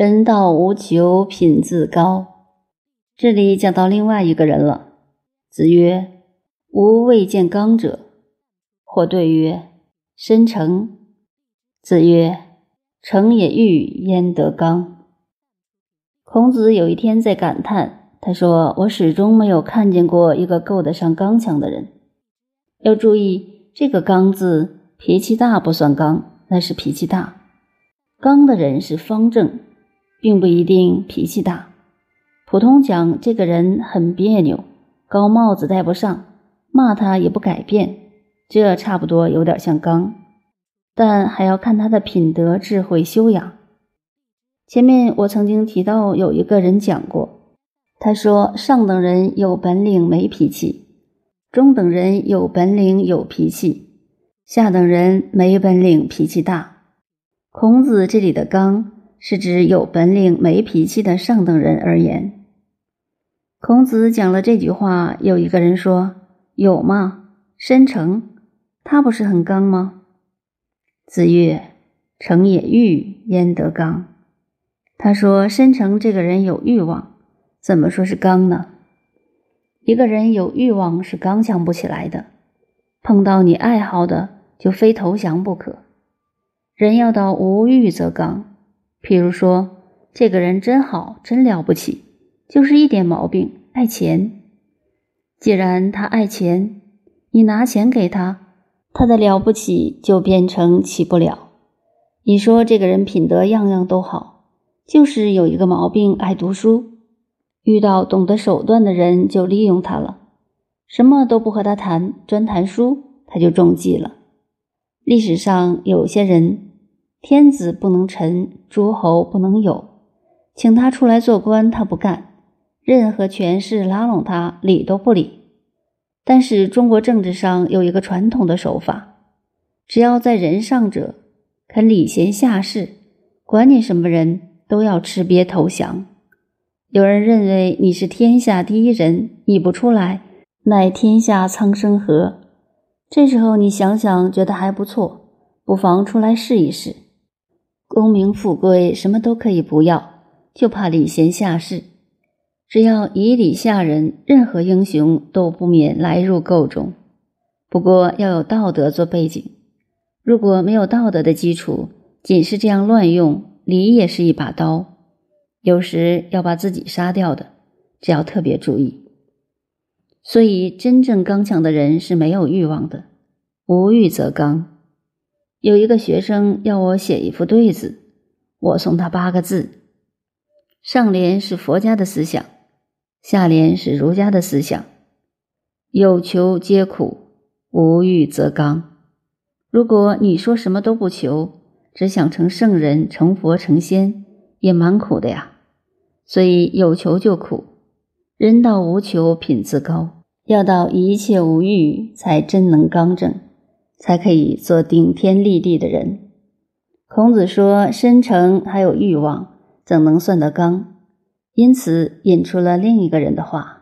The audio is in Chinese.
人道无求，品自高。这里讲到另外一个人了。子曰：“吾未见刚者。”或对曰：“申成。”子曰：“成也欲焉得刚？”孔子有一天在感叹，他说：“我始终没有看见过一个够得上刚强的人。要注意这个‘刚’字，脾气大不算刚，那是脾气大。刚的人是方正。”并不一定脾气大，普通讲这个人很别扭，高帽子戴不上，骂他也不改变，这差不多有点像刚，但还要看他的品德、智慧、修养。前面我曾经提到有一个人讲过，他说上等人有本领没脾气，中等人有本领有脾气，下等人没本领脾气大。孔子这里的刚。是指有本领没脾气的上等人而言。孔子讲了这句话，有一个人说：“有吗？申成，他不是很刚吗？”子曰：“成也欲，焉得刚？”他说：“申成这个人有欲望，怎么说是刚呢？一个人有欲望是刚强不起来的，碰到你爱好的就非投降不可。人要到无欲则刚。”譬如说，这个人真好，真了不起，就是一点毛病，爱钱。既然他爱钱，你拿钱给他，他的了不起就变成起不了。你说这个人品德样样都好，就是有一个毛病，爱读书。遇到懂得手段的人，就利用他了，什么都不和他谈，专谈书，他就中计了。历史上有些人。天子不能臣，诸侯不能有，请他出来做官，他不干；任何权势拉拢他，理都不理。但是中国政治上有一个传统的手法：只要在人上者，肯礼贤下士，管你什么人都要吃瘪投降。有人认为你是天下第一人，你不出来，乃天下苍生何？这时候你想想，觉得还不错，不妨出来试一试。功名富贵什么都可以不要，就怕礼贤下士。只要以礼下人，任何英雄都不免来入彀中。不过要有道德做背景，如果没有道德的基础，仅是这样乱用，礼也是一把刀，有时要把自己杀掉的，这要特别注意。所以，真正刚强的人是没有欲望的，无欲则刚。有一个学生要我写一副对子，我送他八个字：上联是佛家的思想，下联是儒家的思想。有求皆苦，无欲则刚。如果你说什么都不求，只想成圣人、成佛、成仙，也蛮苦的呀。所以有求就苦。人到无求，品自高。要到一切无欲，才真能刚正。才可以做顶天立地的人。孔子说：“深沉还有欲望，怎能算得刚？”因此引出了另一个人的话。